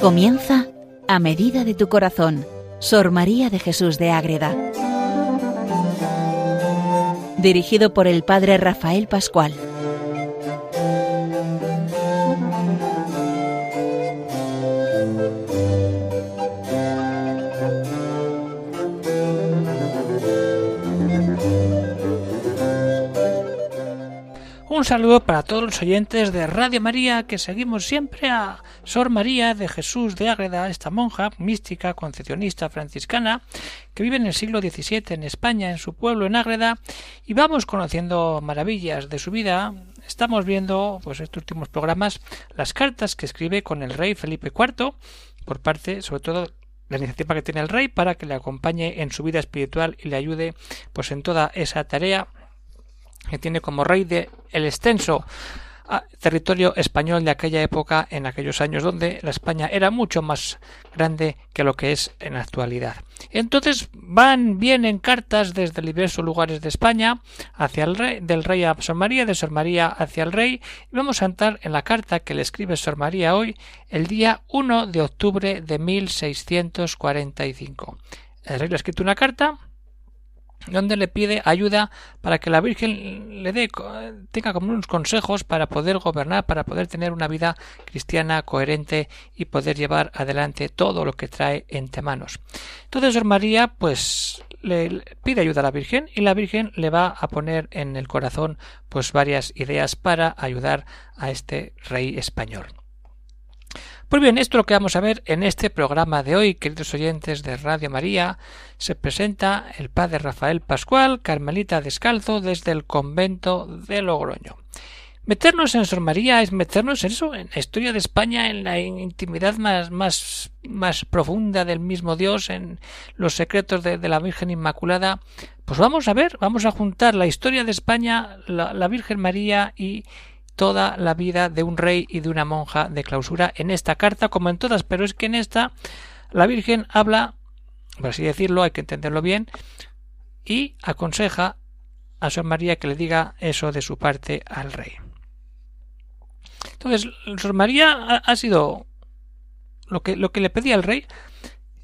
Comienza a medida de tu corazón, Sor María de Jesús de Ágreda. Dirigido por el Padre Rafael Pascual. Un saludo para todos los oyentes de Radio María que seguimos siempre a Sor María de Jesús de Ágreda, esta monja mística concepcionista franciscana que vive en el siglo XVII en España, en su pueblo en Ágreda, y vamos conociendo maravillas de su vida. Estamos viendo, pues estos últimos programas, las cartas que escribe con el rey Felipe IV, por parte, sobre todo, la iniciativa que tiene el rey para que le acompañe en su vida espiritual y le ayude pues en toda esa tarea que tiene como rey de el extenso territorio español de aquella época en aquellos años donde la España era mucho más grande que lo que es en la actualidad. Entonces van vienen cartas desde diversos lugares de España hacia el rey, del rey a Sor María, de Sor María hacia el rey, y vamos a entrar en la carta que le escribe Sor María hoy, el día 1 de octubre de 1645. El rey le ha escrito una carta donde le pide ayuda para que la Virgen le dé tenga como unos consejos para poder gobernar, para poder tener una vida cristiana coherente y poder llevar adelante todo lo que trae entre manos. Entonces María pues le pide ayuda a la Virgen y la Virgen le va a poner en el corazón pues varias ideas para ayudar a este rey español. Pues bien, esto es lo que vamos a ver en este programa de hoy, queridos oyentes de Radio María. Se presenta el padre Rafael Pascual, carmelita descalzo, desde el convento de Logroño. Meternos en Sor María es meternos en eso, en la historia de España, en la intimidad más, más, más profunda del mismo Dios, en los secretos de, la Virgen Inmaculada. Pues vamos a ver, vamos a juntar la historia de España, la Virgen María y toda la vida de un rey y de una monja de clausura en esta carta como en todas, pero es que en esta la Virgen habla, por así decirlo, hay que entenderlo bien, y aconseja a Sor María que le diga eso de su parte al rey. Entonces, Sor María ha, sido lo que, lo que le pedía al rey,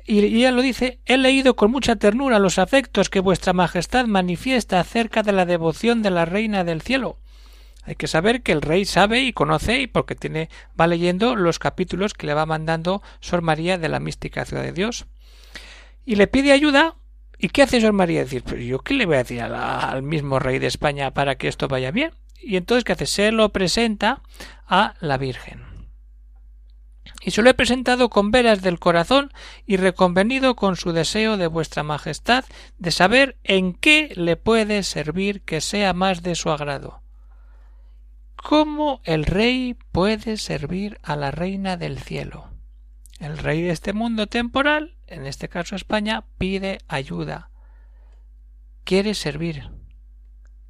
y ella lo dice, he leído con mucha ternura los afectos que vuestra Majestad manifiesta acerca de la devoción de la Reina del Cielo, hay que saber que el rey sabe y conoce y porque tiene va leyendo los capítulos que le va mandando Sor María de la mística ciudad de Dios. Y le pide ayuda. ¿Y qué hace Sor María? Decir, yo qué le voy a decir al mismo rey de España para que esto vaya bien. Y entonces ¿qué hace? Se lo presenta a la Virgen. Y se lo he presentado con veras del corazón y reconvenido con su deseo de vuestra Majestad de saber en qué le puede servir que sea más de su agrado ¿Cómo el rey puede servir a la reina del cielo? El rey de este mundo temporal, en este caso España, pide ayuda. Quiere servir.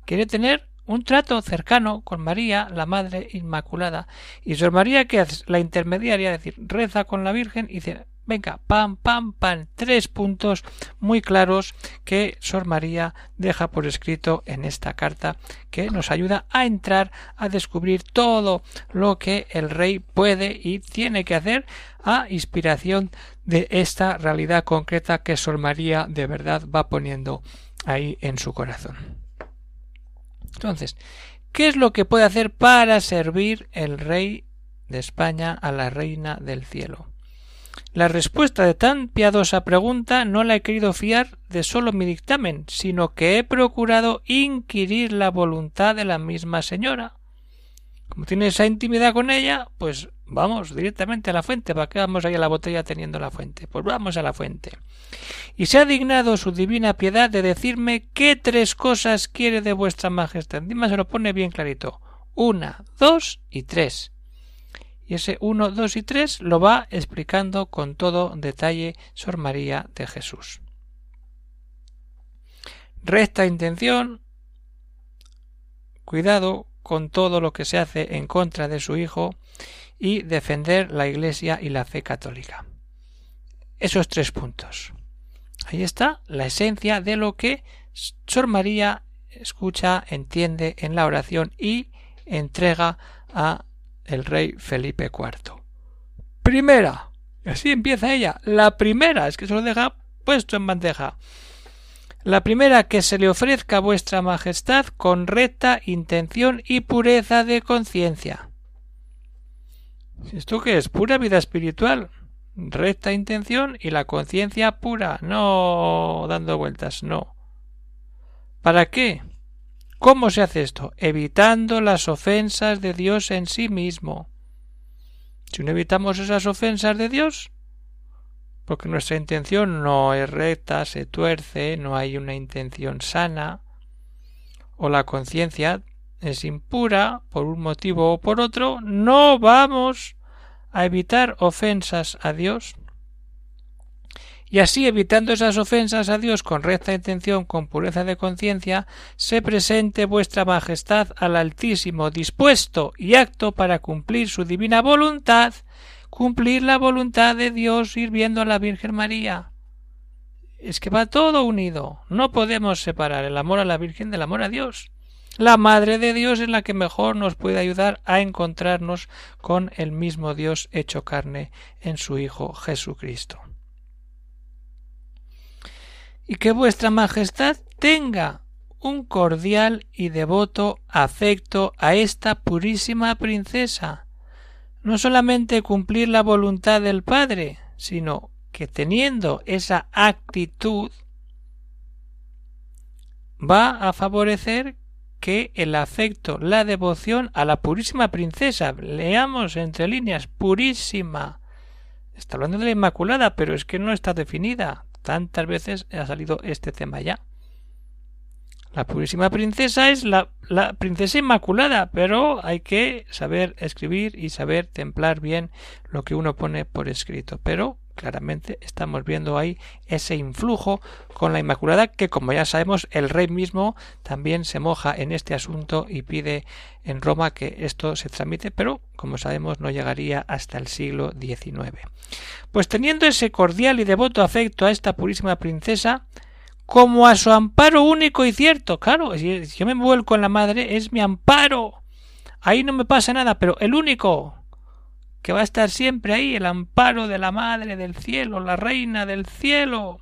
Quiere tener un trato cercano con María, la Madre Inmaculada. Y Sor María, que es la intermediaria, es decir, reza con la Virgen y dice, Venga, pam, pam, pam, tres puntos muy claros que Sor María deja por escrito en esta carta que nos ayuda a entrar a descubrir todo lo que el rey puede y tiene que hacer a inspiración de esta realidad concreta que Sor María de verdad va poniendo ahí en su corazón. Entonces, ¿qué es lo que puede hacer para servir el rey de España a la reina del cielo? La respuesta de tan piadosa pregunta no la he querido fiar de solo mi dictamen, sino que he procurado inquirir la voluntad de la misma señora. Como tiene esa intimidad con ella, pues vamos directamente a la fuente. ¿Para qué vamos ahí a la botella teniendo la fuente? Pues vamos a la fuente. Y se ha dignado su divina piedad de decirme qué tres cosas quiere de vuestra majestad. Dime se lo pone bien clarito. Una, dos y tres y ese 1, 2 y 3 lo va explicando con todo detalle Sor María de Jesús. Recta intención, cuidado con todo lo que se hace en contra de su hijo y defender la Iglesia y la fe católica. Esos tres puntos. Ahí está la esencia de lo que Sor María escucha, entiende en la oración y entrega a el rey Felipe IV. Primera, Así empieza ella. La primera, es que se lo deja puesto en bandeja. La primera, que se le ofrezca a vuestra majestad con recta intención y pureza de conciencia. ¿Esto qué es? Pura vida espiritual. Recta intención y la conciencia pura. No dando vueltas, no. ¿Para qué? ¿Cómo se hace esto? Evitando las ofensas de Dios en sí mismo. Si no evitamos esas ofensas de Dios, porque nuestra intención no es recta, se tuerce, no hay una intención sana, o la conciencia es impura por un motivo o por otro, no vamos a evitar ofensas a Dios. Y así, evitando esas ofensas a Dios con recta intención, con pureza de conciencia, se presente vuestra Majestad al Altísimo, dispuesto y acto para cumplir su divina voluntad, cumplir la voluntad de Dios sirviendo a la Virgen María. Es que va todo unido. No podemos separar el amor a la Virgen del amor a Dios. La Madre de Dios es la que mejor nos puede ayudar a encontrarnos con el mismo Dios hecho carne en su Hijo Jesucristo y que vuestra Majestad tenga un cordial y devoto afecto a esta purísima princesa. No solamente cumplir la voluntad del Padre, sino que teniendo esa actitud va a favorecer que el afecto, la devoción a la purísima princesa, leamos entre líneas, purísima. Está hablando de la Inmaculada, pero es que no está definida. Tantas veces ha salido este tema ya. La purísima princesa es la, la, princesa inmaculada, pero hay que saber escribir y saber templar bien lo que uno pone por escrito. Pero claramente estamos viendo ahí ese influjo con la Inmaculada que como ya sabemos el rey mismo también se moja en este asunto y pide en Roma que esto se tramite pero como sabemos no llegaría hasta el siglo XIX. Pues teniendo ese cordial y devoto afecto a esta purísima princesa como a su amparo único y cierto, claro, si yo me vuelco en la madre es mi amparo. Ahí no me pasa nada, pero el único que va a estar siempre ahí, el amparo de la Madre del Cielo, la Reina del Cielo,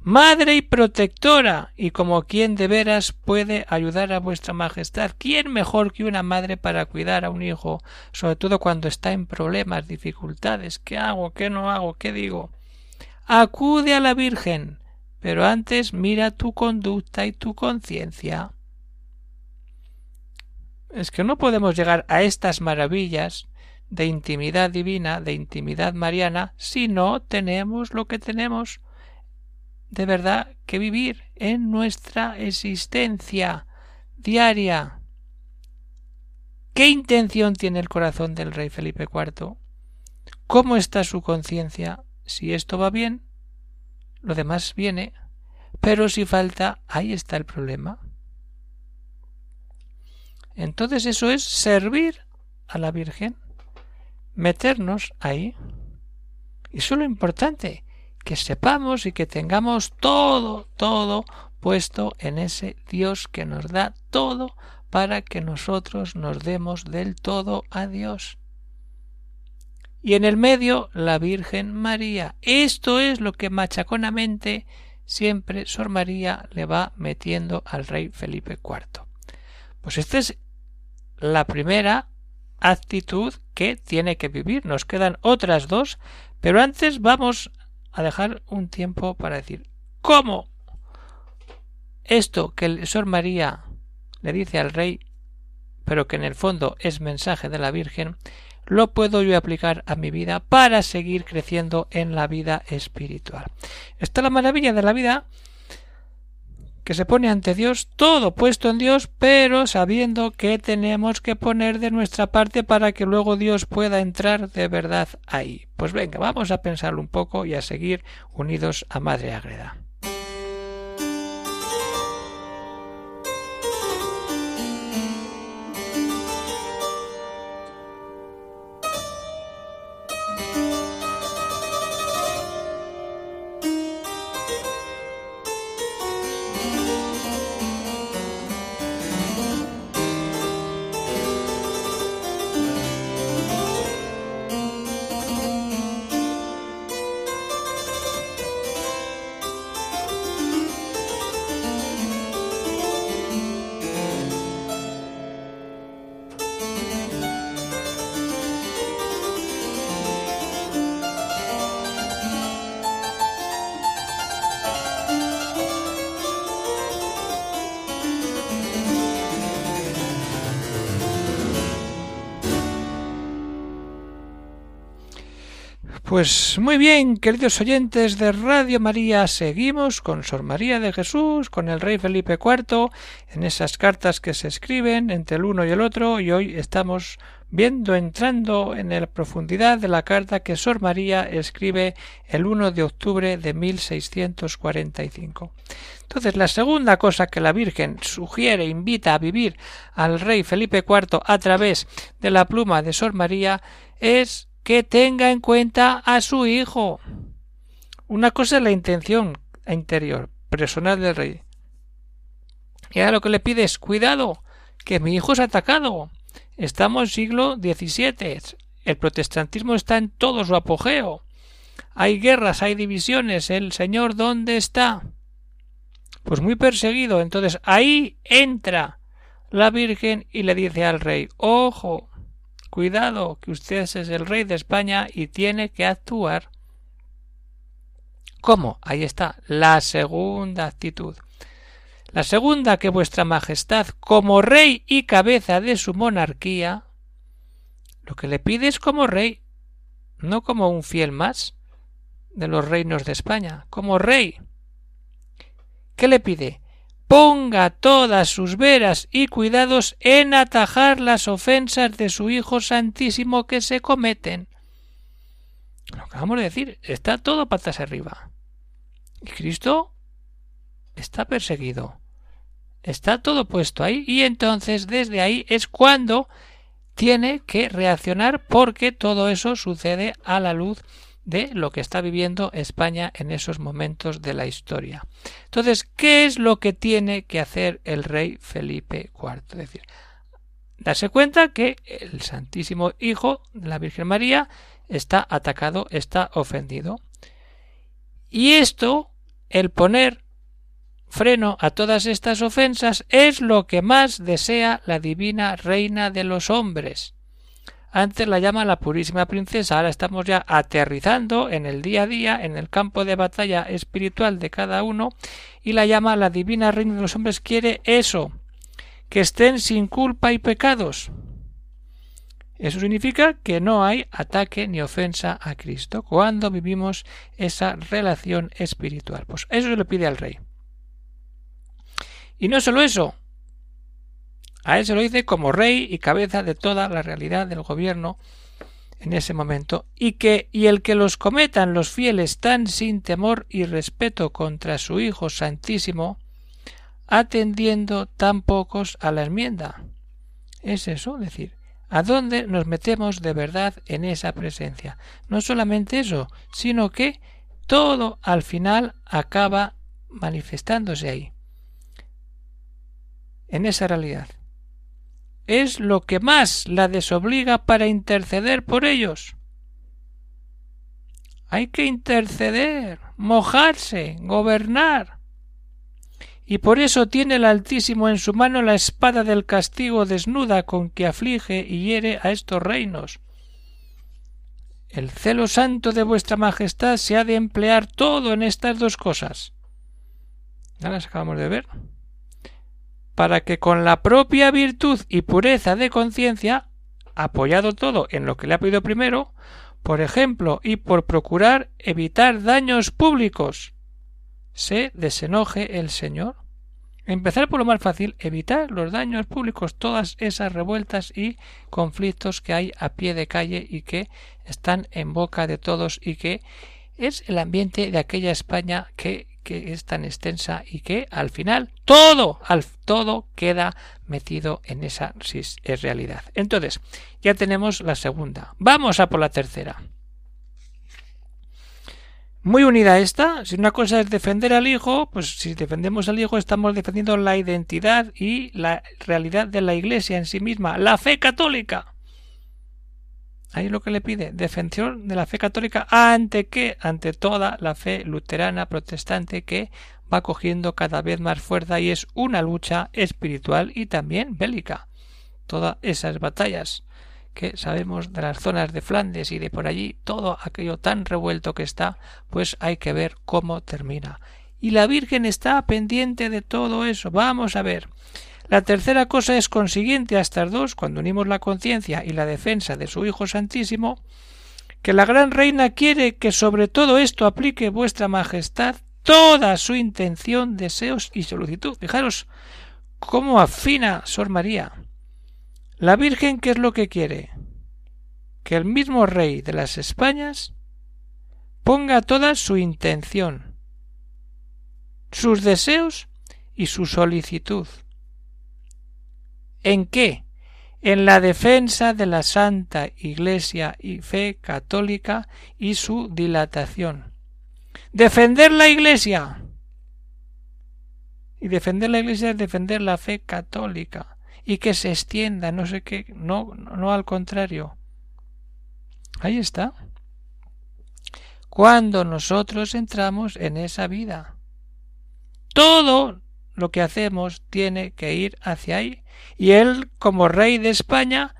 Madre y protectora, y como quien de veras puede ayudar a vuestra Majestad. ¿Quién mejor que una madre para cuidar a un hijo, sobre todo cuando está en problemas, dificultades? ¿Qué hago? ¿Qué no hago? ¿Qué digo? Acude a la Virgen, pero antes mira tu conducta y tu conciencia. Es que no podemos llegar a estas maravillas de intimidad divina, de intimidad mariana, si no tenemos lo que tenemos de verdad que vivir en nuestra existencia diaria. ¿Qué intención tiene el corazón del rey Felipe IV? ¿Cómo está su conciencia? Si esto va bien, lo demás viene, pero si falta, ahí está el problema. Entonces eso es servir a la Virgen meternos ahí. Y eso es lo importante, que sepamos y que tengamos todo, todo puesto en ese Dios que nos da todo para que nosotros nos demos del todo a Dios. Y en el medio la Virgen María. Esto es lo que machaconamente siempre Sor María le va metiendo al rey Felipe IV. Pues esta es la primera actitud que tiene que vivir. Nos quedan otras dos, pero antes vamos a dejar un tiempo para decir cómo esto que el Sor María le dice al rey, pero que en el fondo es mensaje de la Virgen, lo puedo yo aplicar a mi vida para seguir creciendo en la vida espiritual. Está la maravilla de la vida que se pone ante Dios, todo puesto en Dios, pero sabiendo que tenemos que poner de nuestra parte para que luego Dios pueda entrar de verdad ahí. Pues venga, vamos a pensarlo un poco y a seguir unidos a Madre Agreda. Pues muy bien, queridos oyentes de Radio María, seguimos con Sor María de Jesús, con el rey Felipe IV, en esas cartas que se escriben entre el uno y el otro, y hoy estamos viendo entrando en la profundidad de la carta que Sor María escribe el 1 de octubre de 1645. Entonces, la segunda cosa que la Virgen sugiere, invita a vivir al rey Felipe IV a través de la pluma de Sor María es que tenga en cuenta a su hijo. Una cosa es la intención interior, personal del rey. Y ahora lo que le pide es cuidado, que mi hijo es atacado. Estamos en siglo XVII. El protestantismo está en todo su apogeo. Hay guerras, hay divisiones. ¿El Señor dónde está? Pues muy perseguido. Entonces ahí entra la Virgen y le dice al rey Ojo, Cuidado, que usted es el rey de España y tiene que actuar. ¿Cómo? Ahí está, la segunda actitud. La segunda, que vuestra Majestad, como rey y cabeza de su monarquía, lo que le pide es como rey, no como un fiel más de los reinos de España, como rey. ¿Qué le pide? Ponga todas sus veras y cuidados en atajar las ofensas de su Hijo Santísimo que se cometen. Lo acabamos de decir, está todo patas arriba. Y Cristo está perseguido. Está todo puesto ahí y entonces desde ahí es cuando tiene que reaccionar porque todo eso sucede a la luz de lo que está viviendo España en esos momentos de la historia. Entonces, ¿qué es lo que tiene que hacer el rey Felipe IV? Es decir, darse cuenta que el Santísimo Hijo de la Virgen María está atacado, está ofendido. Y esto, el poner freno a todas estas ofensas, es lo que más desea la divina reina de los hombres. Antes la llama la purísima princesa, ahora estamos ya aterrizando en el día a día, en el campo de batalla espiritual de cada uno, y la llama la divina reina de los hombres quiere eso, que estén sin culpa y pecados. Eso significa que no hay ataque ni ofensa a Cristo cuando vivimos esa relación espiritual. Pues eso se lo pide al rey. Y no solo eso, a él se lo dice como rey y cabeza de toda la realidad del gobierno en ese momento, y que y el que los cometan los fieles tan sin temor y respeto contra su Hijo Santísimo, atendiendo tan pocos a la enmienda. Es eso, decir, ¿a dónde nos metemos de verdad en esa presencia? No solamente eso, sino que todo al final acaba manifestándose ahí, en esa realidad es lo que más la desobliga para interceder por ellos. Hay que interceder, mojarse, gobernar. Y por eso tiene el Altísimo en su mano la espada del castigo desnuda con que aflige y hiere a estos reinos. El celo santo de vuestra Majestad se ha de emplear todo en estas dos cosas. Ya las acabamos de ver para que con la propia virtud y pureza de conciencia, apoyado todo en lo que le ha pedido primero, por ejemplo, y por procurar evitar daños públicos, se desenoje el Señor. Empezar por lo más fácil, evitar los daños públicos, todas esas revueltas y conflictos que hay a pie de calle y que están en boca de todos y que es el ambiente de aquella España que que es tan extensa y que al final todo, al, todo queda metido en esa es realidad. Entonces, ya tenemos la segunda. Vamos a por la tercera. Muy unida a esta, si una cosa es defender al hijo, pues si defendemos al hijo estamos defendiendo la identidad y la realidad de la Iglesia en sí misma, la fe católica. Ahí lo que le pide, defensión de la fe católica ante qué? Ante toda la fe luterana protestante que va cogiendo cada vez más fuerza y es una lucha espiritual y también bélica. Todas esas batallas que sabemos de las zonas de Flandes y de por allí, todo aquello tan revuelto que está, pues hay que ver cómo termina. Y la Virgen está pendiente de todo eso. Vamos a ver. La tercera cosa es consiguiente a estas dos, cuando unimos la conciencia y la defensa de su Hijo Santísimo, que la gran reina quiere que sobre todo esto aplique vuestra majestad toda su intención, deseos y solicitud. Fijaros cómo afina Sor María. La Virgen, ¿qué es lo que quiere? Que el mismo rey de las Españas ponga toda su intención, sus deseos y su solicitud. ¿En qué? En la defensa de la Santa Iglesia y fe católica y su dilatación. Defender la Iglesia. Y defender la Iglesia es defender la fe católica y que se extienda, no sé qué, no, no al contrario. Ahí está. Cuando nosotros entramos en esa vida. Todo lo que hacemos tiene que ir hacia ahí. Y él, como rey de España,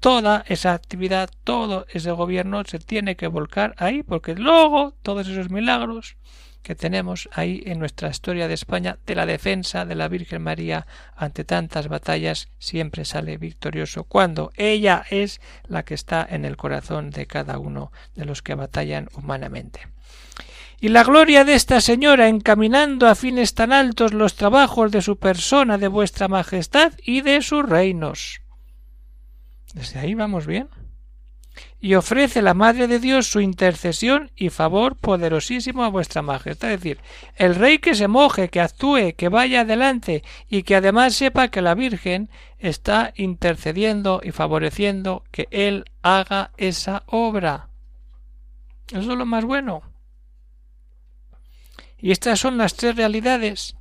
toda esa actividad, todo ese gobierno se tiene que volcar ahí, porque luego todos esos milagros que tenemos ahí en nuestra historia de España de la defensa de la Virgen María ante tantas batallas siempre sale victorioso cuando ella es la que está en el corazón de cada uno de los que batallan humanamente y la gloria de esta señora encaminando a fines tan altos los trabajos de su persona, de vuestra majestad y de sus reinos. Desde ahí vamos bien. Y ofrece la Madre de Dios su intercesión y favor poderosísimo a vuestra majestad. Es decir, el rey que se moje, que actúe, que vaya adelante y que además sepa que la Virgen está intercediendo y favoreciendo que él haga esa obra. Eso es lo más bueno. Y estas son las tres realidades,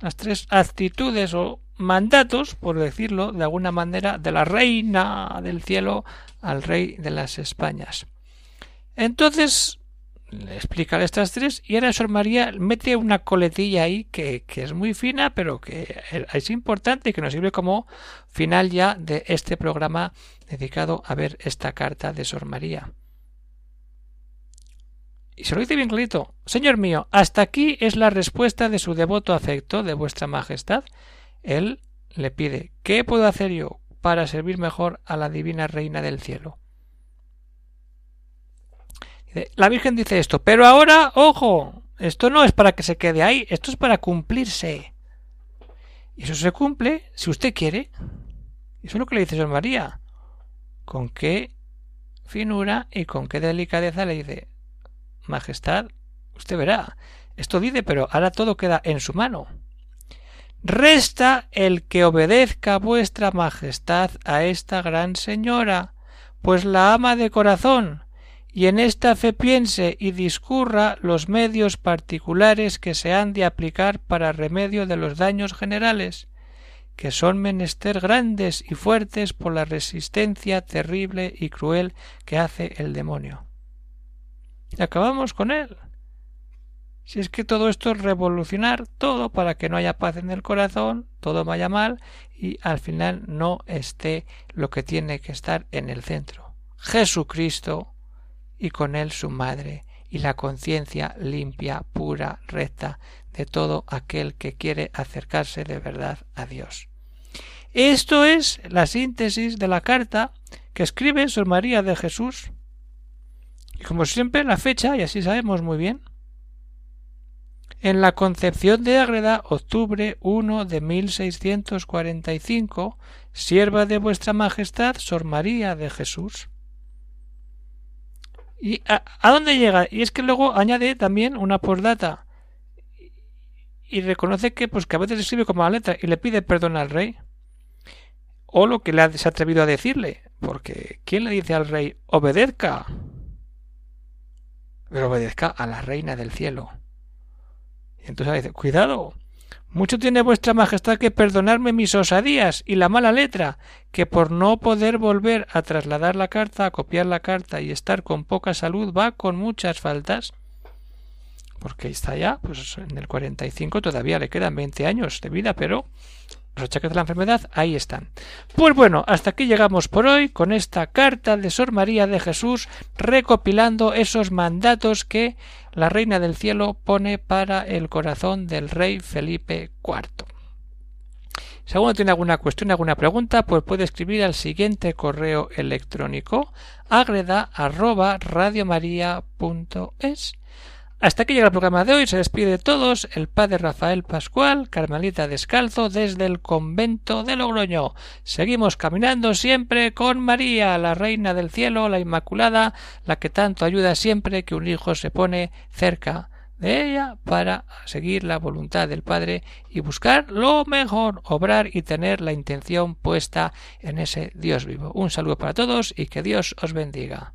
las tres actitudes o mandatos, por decirlo de alguna manera, de la reina del cielo al rey de las Españas. Entonces, le explica estas tres y ahora Sor María mete una coletilla ahí que, que, es muy fina pero que es importante y que nos sirve como final ya de este programa dedicado a ver esta carta de Sor María. Y se lo dice bien clarito. Señor mío, hasta aquí es la respuesta de su devoto afecto de vuestra majestad. Él le pide ¿Qué puedo hacer yo para servir mejor a la divina reina del cielo? La Virgen dice esto, pero ahora, ojo, esto no es para que se quede ahí, esto es para cumplirse. Y eso se cumple si usted quiere. Eso es lo que le dice San María. Con qué finura y con qué delicadeza le dice, Majestad, usted verá, esto dice, pero ahora todo queda en su mano. Resta el que obedezca vuestra Majestad a esta gran señora, pues la ama de corazón, y en esta fe piense y discurra los medios particulares que se han de aplicar para remedio de los daños generales, que son menester grandes y fuertes por la resistencia terrible y cruel que hace el demonio. Y acabamos con él. Si es que todo esto es revolucionar todo para que no haya paz en el corazón, todo vaya mal y al final no esté lo que tiene que estar en el centro. Jesucristo y con él su madre y la conciencia limpia, pura, recta de todo aquel que quiere acercarse de verdad a Dios. Esto es la síntesis de la carta que escribe Sor María de Jesús y como siempre, la fecha, y así sabemos muy bien. En la Concepción de Ágreda, octubre 1 de 1645, sierva de vuestra Majestad, Sor María de Jesús. ¿Y a, dónde llega? Y es que luego añade también una postdata y reconoce que pues que a veces escribe como la letra y le pide perdón al rey o lo que le ha, se ha atrevido a decirle porque ¿quién le dice al rey obedezca pero obedezca a la reina del cielo. Y entonces dice, cuidado, mucho tiene vuestra majestad que perdonarme mis osadías y la mala letra, que por no poder volver a trasladar la carta, a copiar la carta y estar con poca salud va con muchas faltas. Porque está ya, pues en el 45 todavía le quedan 20 años de vida, pero los achaques de la enfermedad ahí están. Pues bueno, hasta aquí llegamos por hoy con esta carta de Sor María de Jesús recopilando esos mandatos que la Reina del Cielo pone para el corazón del rey Felipe IV. Si alguno tiene alguna cuestión, alguna pregunta, pues puede escribir al siguiente correo electrónico agreda arroba radiomaria.es. Hasta aquí llega el programa de hoy. Se despide de todos el padre Rafael Pascual, Carmelita Descalzo, desde el convento de Logroño. Seguimos caminando siempre con María, la Reina del Cielo, la Inmaculada, la que tanto ayuda siempre que un hijo se pone cerca de ella para seguir la voluntad del Padre y buscar lo mejor, obrar y tener la intención puesta en ese Dios vivo. Un saludo para todos y que Dios os bendiga.